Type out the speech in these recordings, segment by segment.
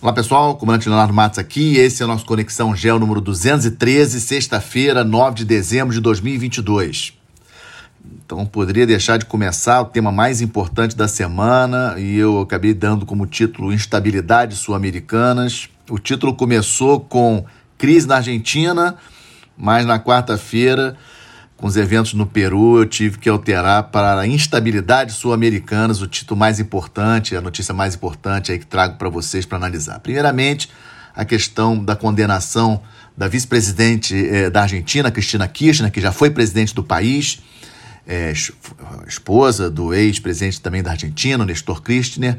Olá pessoal, comandante Leonardo Matos aqui. Esse é o nosso Conexão Gel número 213, sexta-feira, 9 de dezembro de 2022. Então, poderia deixar de começar o tema mais importante da semana e eu acabei dando como título Instabilidade Sul-Americanas. O título começou com crise na Argentina, mas na quarta-feira com os eventos no Peru, eu tive que alterar para a instabilidade sul-americanas, o título mais importante, a notícia mais importante aí que trago para vocês para analisar. Primeiramente, a questão da condenação da vice-presidente eh, da Argentina, Cristina Kirchner, que já foi presidente do país, eh, esposa do ex-presidente também da Argentina, Nestor Kirchner.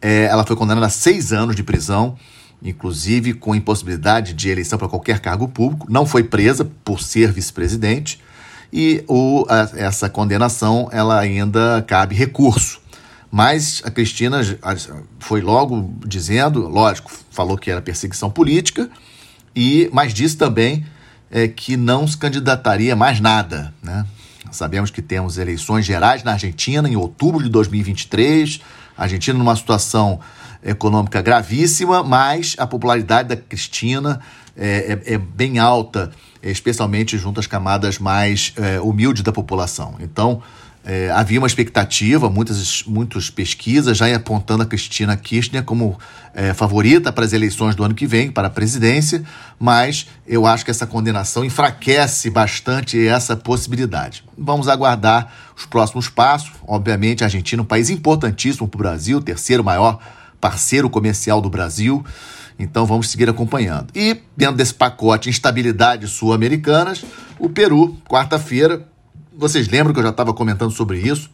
Eh, ela foi condenada a seis anos de prisão, inclusive com impossibilidade de eleição para qualquer cargo público. Não foi presa por ser vice-presidente e o, a, essa condenação ela ainda cabe recurso. Mas a Cristina foi logo dizendo, lógico, falou que era perseguição política, e mas disse também é, que não se candidataria mais nada. Né? Sabemos que temos eleições gerais na Argentina em outubro de 2023, a Argentina numa situação econômica gravíssima, mas a popularidade da Cristina é, é, é bem alta especialmente junto às camadas mais é, humildes da população. Então, é, havia uma expectativa, muitas, muitas pesquisas já apontando a Cristina Kirchner como é, favorita para as eleições do ano que vem, para a presidência, mas eu acho que essa condenação enfraquece bastante essa possibilidade. Vamos aguardar os próximos passos. Obviamente, a Argentina é um país importantíssimo para o Brasil, terceiro maior parceiro comercial do Brasil. Então vamos seguir acompanhando. E dentro desse pacote instabilidade sul-americanas, o Peru, quarta-feira, vocês lembram que eu já estava comentando sobre isso?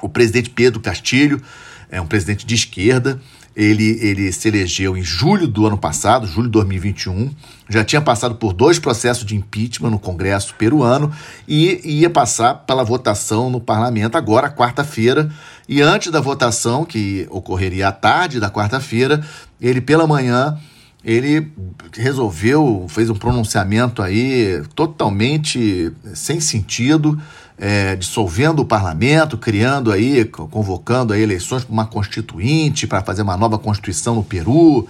O presidente Pedro Castilho é um presidente de esquerda. Ele, ele se elegeu em julho do ano passado, julho de 2021. Já tinha passado por dois processos de impeachment no Congresso peruano e ia passar pela votação no parlamento agora, quarta-feira. E antes da votação, que ocorreria à tarde da quarta-feira, ele pela manhã ele resolveu, fez um pronunciamento aí totalmente sem sentido, é, dissolvendo o parlamento, criando aí, convocando aí eleições para uma constituinte, para fazer uma nova constituição no Peru.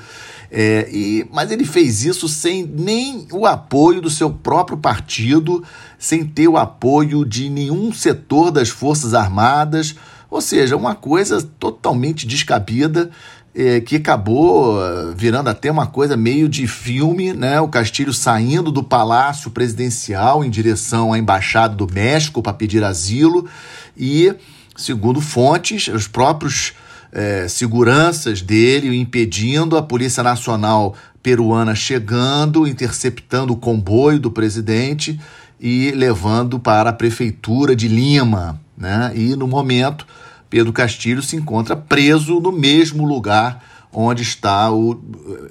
É, e, mas ele fez isso sem nem o apoio do seu próprio partido, sem ter o apoio de nenhum setor das Forças Armadas, ou seja, uma coisa totalmente descabida é, que acabou eh, virando até uma coisa meio de filme, né? O Castilho saindo do palácio presidencial em direção à embaixada do México para pedir asilo e, segundo fontes, os próprios é, seguranças dele impedindo a Polícia Nacional peruana chegando, interceptando o comboio do presidente e levando para a prefeitura de Lima, né? E no momento Pedro Castilho se encontra preso no mesmo lugar onde está o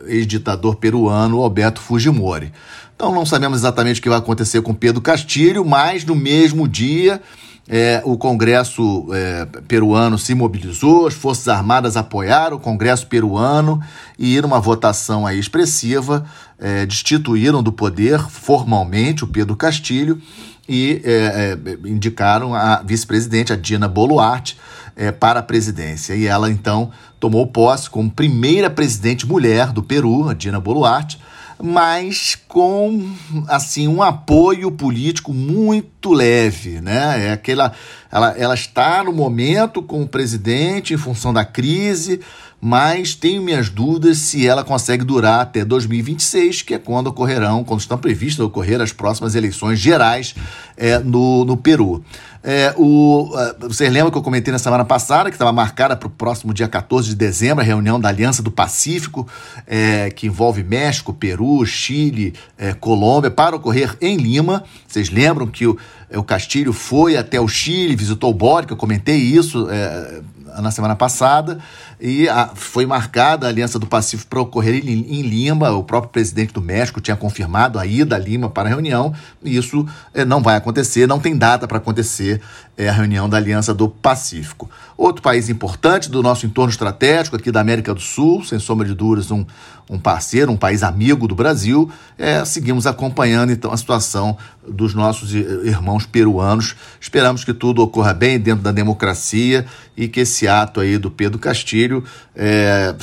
ex-ditador peruano Alberto Fujimori. Então não sabemos exatamente o que vai acontecer com Pedro Castilho, mas no mesmo dia é, o Congresso é, peruano se mobilizou, as Forças Armadas apoiaram o Congresso peruano e, numa votação aí expressiva, é, destituíram do poder formalmente o Pedro Castilho e é, é, indicaram a vice-presidente, a Dina Boluarte, é, para a presidência. E ela, então, tomou posse como primeira presidente mulher do Peru, a Dina Boluarte, mas com assim um apoio político muito leve, né? É aquela, ela, ela está no momento com o presidente em função da crise, mas tenho minhas dúvidas se ela consegue durar até 2026, que é quando ocorrerão, quando estão previstas ocorrer as próximas eleições gerais é, no, no Peru. É, o, vocês lembram que eu comentei na semana passada que estava marcada para o próximo dia 14 de dezembro a reunião da Aliança do Pacífico, é, que envolve México, Peru, Chile, é, Colômbia, para ocorrer em Lima. Vocês lembram que o, o Castilho foi até o Chile, visitou o Bórica, eu comentei isso é, na semana passada, e a, foi marcada a Aliança do Pacífico para ocorrer em, em, Lima. O próprio presidente do México tinha confirmado a ida a Lima para a reunião, e isso é, não vai acontecer, não tem data para acontecer é, a reunião da Aliança do Pacífico. Outro país importante do nosso entorno estratégico aqui da América do Sul, sem sombra de dúvidas, um, um parceiro, um país amigo do Brasil, é, seguimos acompanhando então a situação dos nossos irmãos peruanos. Esperamos que tudo ocorra bem dentro da democracia e que esse ato aí do Pedro Castilho é,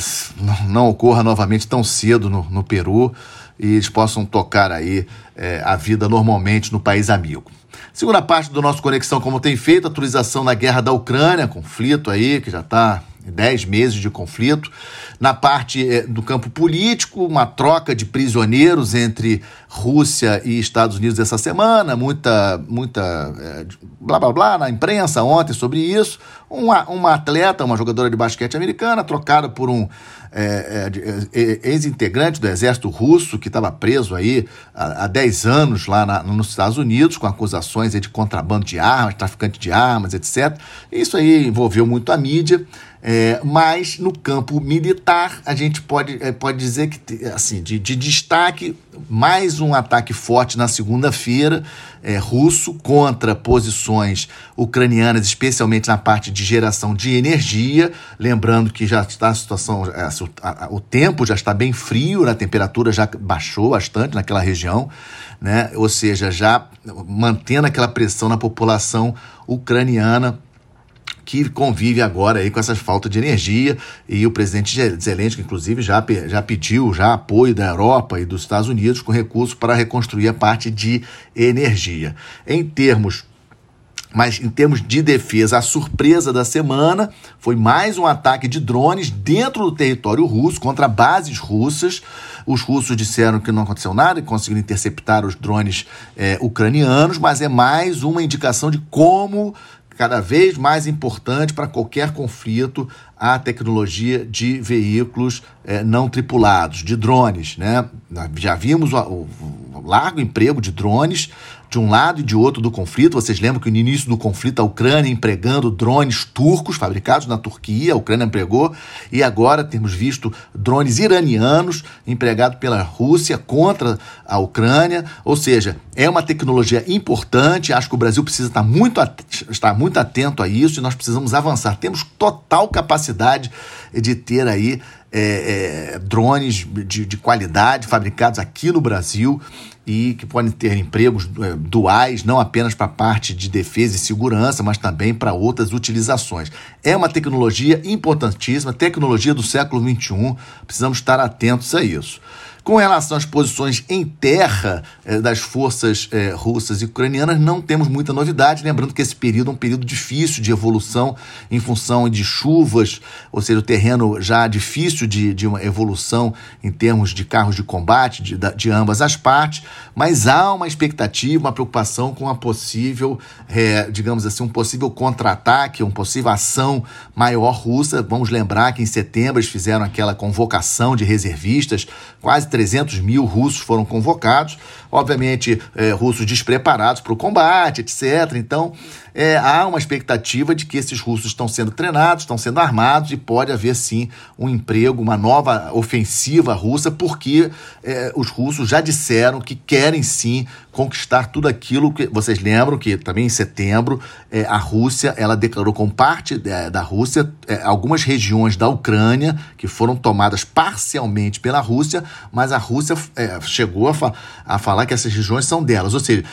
não, ocorra novamente tão cedo no, no Peru e eles possam tocar aí é, a vida normalmente no país amigo. Segunda parte do nosso Conexão Como Tem Feito, atualização na guerra da Ucrânia, conflito aí que já está 10 meses de conflito. Na parte eh, do campo político, uma troca de prisioneiros entre Rússia e Estados Unidos essa semana, muita, muita é, blá blá blá na imprensa ontem sobre isso. Uma, uma atleta, uma jogadora de basquete americana, trocada por um é, é, ex-integrante do exército russo que estava preso aí há, há 10 anos lá na, nos Estados Unidos com acusações de contrabando de armas, traficante de armas, etc. Isso aí envolveu muito a mídia. É, mas no campo militar, a gente pode, é, pode dizer que, assim, de, de destaque, mais um ataque forte na segunda-feira, é, russo, contra posições ucranianas, especialmente na parte de geração de energia. Lembrando que já está a situação, é, o tempo já está bem frio, a temperatura já baixou bastante naquela região, né? ou seja, já mantendo aquela pressão na população ucraniana que convive agora aí com essa falta de energia e o presidente Zelensky, inclusive, já, já pediu já apoio da Europa e dos Estados Unidos com recursos para reconstruir a parte de energia. Em termos mas em termos de defesa, a surpresa da semana foi mais um ataque de drones dentro do território russo contra bases russas. Os russos disseram que não aconteceu nada e conseguiram interceptar os drones é, ucranianos, mas é mais uma indicação de como cada vez mais importante para qualquer conflito a tecnologia de veículos é, não tripulados, de drones. Né? Já vimos o, o largo emprego de drones de um lado e de outro do conflito. Vocês lembram que no início do conflito a Ucrânia empregando drones turcos fabricados na Turquia, a Ucrânia empregou, e agora temos visto drones iranianos empregados pela Rússia contra a Ucrânia. Ou seja, é uma tecnologia importante. Acho que o Brasil precisa estar muito, estar muito atento a isso e nós precisamos avançar. Temos total capacidade de ter aí é, é, drones de, de qualidade fabricados aqui no Brasil e que podem ter empregos é, duais, não apenas para a parte de defesa e segurança, mas também para outras utilizações. É uma tecnologia importantíssima, tecnologia do século XXI, precisamos estar atentos a isso. Com relação às posições em terra eh, das forças eh, russas e ucranianas, não temos muita novidade. Lembrando que esse período é um período difícil de evolução em função de chuvas, ou seja, o terreno já difícil de, de uma evolução em termos de carros de combate de, de ambas as partes, mas há uma expectativa, uma preocupação com a possível, eh, digamos assim, um possível contra-ataque, uma possível ação maior russa. Vamos lembrar que em setembro eles fizeram aquela convocação de reservistas, quase 300 mil russos foram convocados, obviamente é, russos despreparados para o combate, etc. Então, é, há uma expectativa de que esses russos estão sendo treinados, estão sendo armados e pode haver sim um emprego, uma nova ofensiva russa, porque é, os russos já disseram que querem sim conquistar tudo aquilo que vocês lembram que também em setembro é, a Rússia ela declarou como parte é, da Rússia é, algumas regiões da Ucrânia que foram tomadas parcialmente pela Rússia, mas a Rússia é, chegou a, fa a falar que essas regiões são delas, ou seja,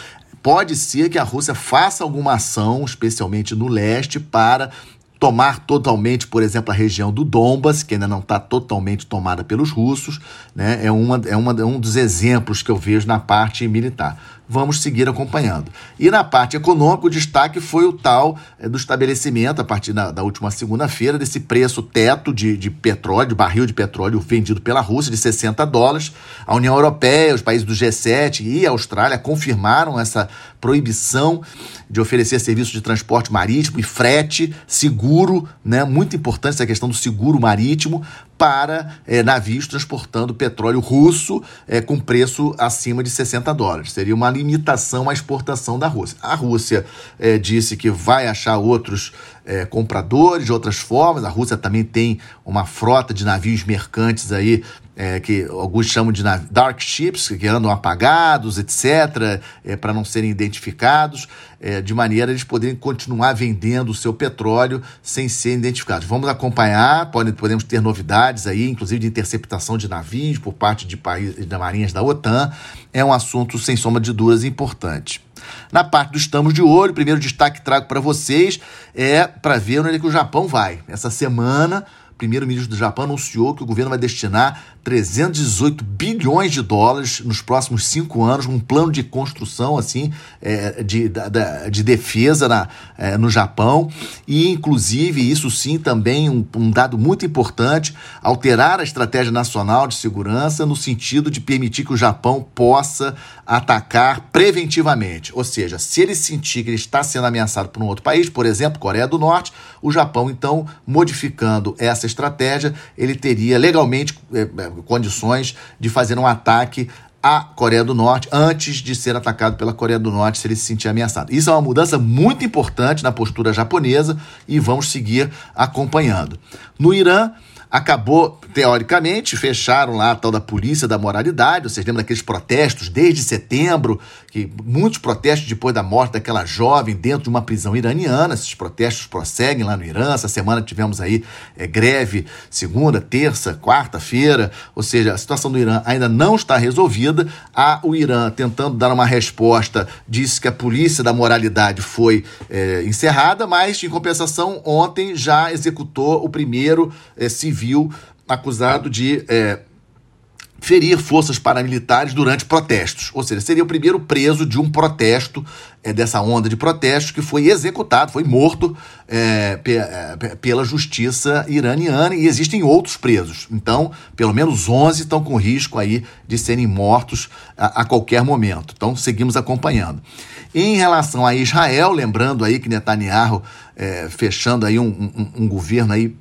pode ser que a Rússia faça alguma ação, especialmente no leste, para tomar totalmente, por exemplo, a região do Donbas, que ainda não está totalmente tomada pelos russos, né? é, uma, é, uma, é um dos exemplos que eu vejo na parte militar vamos seguir acompanhando. E na parte econômica, o destaque foi o tal é, do estabelecimento, a partir da, da última segunda-feira, desse preço teto de, de petróleo, de barril de petróleo vendido pela Rússia, de 60 dólares. A União Europeia, os países do G7 e a Austrália confirmaram essa proibição de oferecer serviços de transporte marítimo e frete seguro, né? Muito importante essa questão do seguro marítimo para é, navios transportando petróleo russo é, com preço acima de 60 dólares. Seria uma limitação à exportação da Rússia. A Rússia é, disse que vai achar outros compradores de outras formas. A Rússia também tem uma frota de navios mercantes aí é, que alguns chamam de dark ships, que andam apagados, etc., é, para não serem identificados, é, de maneira eles poderem continuar vendendo o seu petróleo sem serem identificados. Vamos acompanhar, pode, podemos ter novidades aí, inclusive de interceptação de navios por parte de países da marinhas da OTAN. É um assunto, sem sombra de dúvidas, importante. Na parte do Estamos de Olho, o primeiro destaque que trago para vocês é para ver onde é que o Japão vai. Essa semana, o primeiro-ministro do Japão anunciou que o governo vai destinar 318 bilhões de dólares nos próximos cinco anos, um plano de construção assim é, de, de, de defesa na, é, no Japão. E inclusive isso sim também um, um, dado muito importante alterar a estratégia nacional de segurança no sentido de permitir que o Japão possa atacar preventivamente, ou seja, se ele sentir que ele está sendo ameaçado por um outro país, por exemplo, Coreia do Norte, o Japão então modificando essa estratégia ele teria legalmente é, condições de fazer um ataque à Coreia do Norte antes de ser atacado pela Coreia do Norte se ele se sentir ameaçado. Isso é uma mudança muito importante na postura japonesa e vamos seguir acompanhando. No Irã, acabou, teoricamente, fecharam lá a tal da polícia da moralidade. Vocês lembram daqueles protestos desde setembro, que muitos protestos depois da morte daquela jovem dentro de uma prisão iraniana. Esses protestos prosseguem lá no Irã. Essa semana tivemos aí é, greve segunda, terça, quarta-feira. Ou seja, a situação do Irã ainda não está resolvida. Há o Irã tentando dar uma resposta, disse que a polícia da moralidade foi é, encerrada, mas, em compensação, ontem já executou o primeiro é, civil acusado de ferir forças paramilitares durante protestos. Ou seja, seria o primeiro preso de um protesto, é, dessa onda de protestos, que foi executado, foi morto é, é pela justiça iraniana e existem outros presos. Então, pelo menos 11 estão com risco aí de serem mortos a, a qualquer momento. Então, seguimos acompanhando. Em relação a Israel, lembrando aí que Netanyahu é, fechando aí um, um, um, governo aí,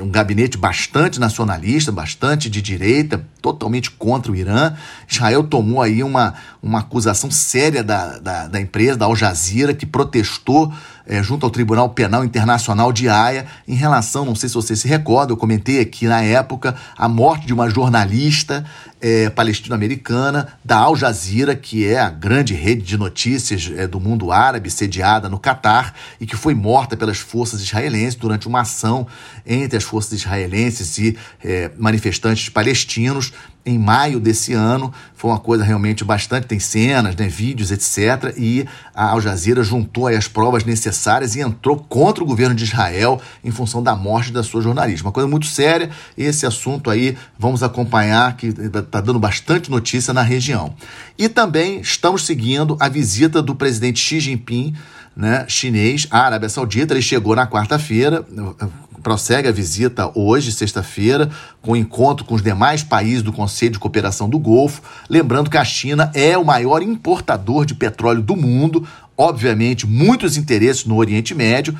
um gabinete bastante nacionalista, bastante de direita, totalmente contra o Irã. Israel tomou aí uma, uma acusação séria da, da, da empresa, da Al Jazeera, que protestou é, junto ao Tribunal Penal Internacional de Haia em relação, não sei se você se recorda, eu comentei aqui na época, a morte de uma jornalista é, palestino-americana da Al Jazeera, que é a grande rede de notícias é, do mundo árabe, sediada no Catar, e que foi morta pelas forças israelenses durante uma ação entre as forças israelenses e é, manifestantes palestinos em maio desse ano. Foi uma coisa realmente bastante. Tem cenas, né, vídeos, etc. E a Al Jazeera juntou as provas necessárias e entrou contra o governo de Israel em função da morte da sua jornalista. Uma coisa muito séria. Esse assunto aí vamos acompanhar, que está dando bastante notícia na região. E também estamos seguindo a visita do presidente Xi Jinping. Né, chinês à Arábia Saudita. Ele chegou na quarta-feira, prossegue a visita hoje, sexta-feira, com encontro com os demais países do Conselho de Cooperação do Golfo. Lembrando que a China é o maior importador de petróleo do mundo, obviamente, muitos interesses no Oriente Médio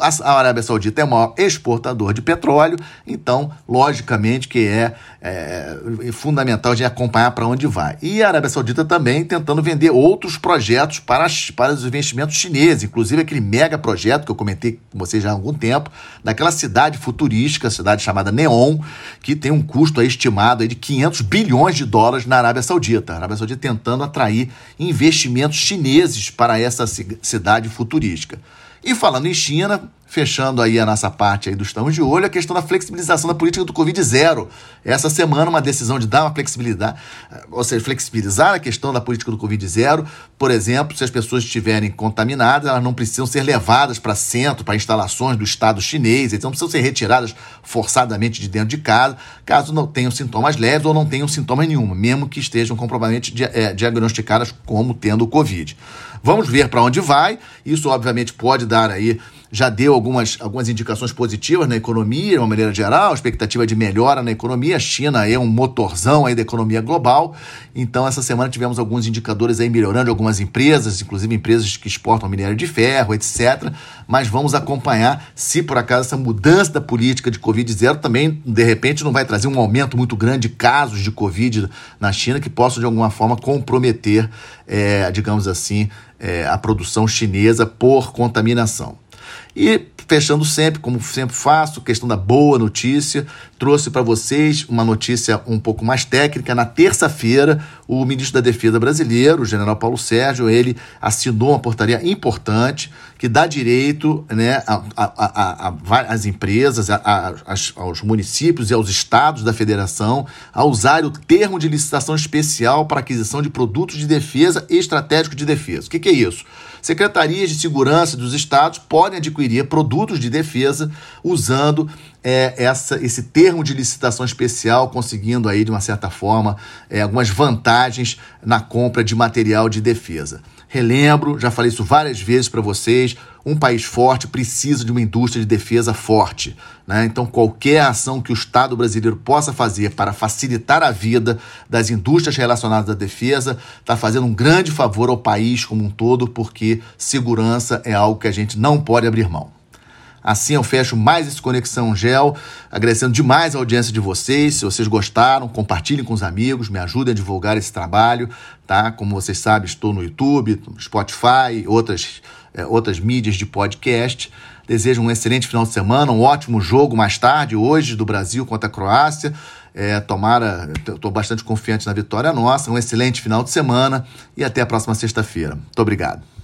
a Arábia Saudita é o maior exportador de petróleo, então, logicamente, que é, é, é fundamental de acompanhar para onde vai. E a Arábia Saudita também tentando vender outros projetos para, para os investimentos chineses, inclusive aquele mega projeto que eu comentei com vocês já há algum tempo, daquela cidade futurística, cidade chamada Neon, que tem um custo estimado de 500 bilhões de dólares na Arábia Saudita. A Arábia Saudita tentando atrair investimentos chineses para essa cidade futurística. E falando em China, fechando aí a nossa parte aí do Estamos de Olho, a questão da flexibilização da política do Covid zero. Essa semana, uma decisão de dar uma flexibilidade, ou seja, flexibilizar a questão da política do Covid zero. Por exemplo, se as pessoas estiverem contaminadas, elas não precisam ser levadas para centro, para instalações do Estado chinês, não precisam ser retiradas forçadamente de dentro de casa, caso não tenham sintomas leves ou não tenham sintomas nenhum, mesmo que estejam comprovadamente é, diagnosticadas como tendo o Covid. Vamos ver para onde vai. Isso, obviamente, pode dar aí. Já deu algumas, algumas indicações positivas na economia, de uma maneira geral, expectativa de melhora na economia. A China é um motorzão aí da economia global. Então, essa semana tivemos alguns indicadores aí melhorando, algumas empresas, inclusive empresas que exportam minério de ferro, etc. Mas vamos acompanhar se por acaso essa mudança da política de Covid zero também, de repente, não vai trazer um aumento muito grande de casos de Covid na China que possam, de alguma forma, comprometer, é, digamos assim, é, a produção chinesa por contaminação. E fechando sempre, como sempre faço, questão da boa notícia, trouxe para vocês uma notícia um pouco mais técnica. Na terça-feira, o ministro da Defesa brasileiro, o general Paulo Sérgio, ele assinou uma portaria importante que dá direito né, a, a, a, às empresas, aos municípios e aos estados da federação a usar o termo de licitação especial para aquisição de produtos de defesa e estratégico de defesa. O que, que é isso? Secretarias de segurança dos estados podem adquirir produtos de defesa usando é, essa, esse termo de licitação especial, conseguindo aí, de uma certa forma, é, algumas vantagens na compra de material de defesa. Relembro, já falei isso várias vezes para vocês, um país forte precisa de uma indústria de defesa forte. Né? Então, qualquer ação que o Estado brasileiro possa fazer para facilitar a vida das indústrias relacionadas à defesa está fazendo um grande favor ao país como um todo, porque segurança é algo que a gente não pode abrir mão. Assim eu fecho mais esse Conexão Gel, agradecendo demais a audiência de vocês. Se vocês gostaram, compartilhem com os amigos, me ajudem a divulgar esse trabalho, tá? Como vocês sabem, estou no YouTube, no Spotify, outras, é, outras mídias de podcast. Desejo um excelente final de semana, um ótimo jogo mais tarde, hoje, do Brasil contra a Croácia. É, tomara, estou bastante confiante na vitória nossa. Um excelente final de semana e até a próxima sexta-feira. Muito obrigado.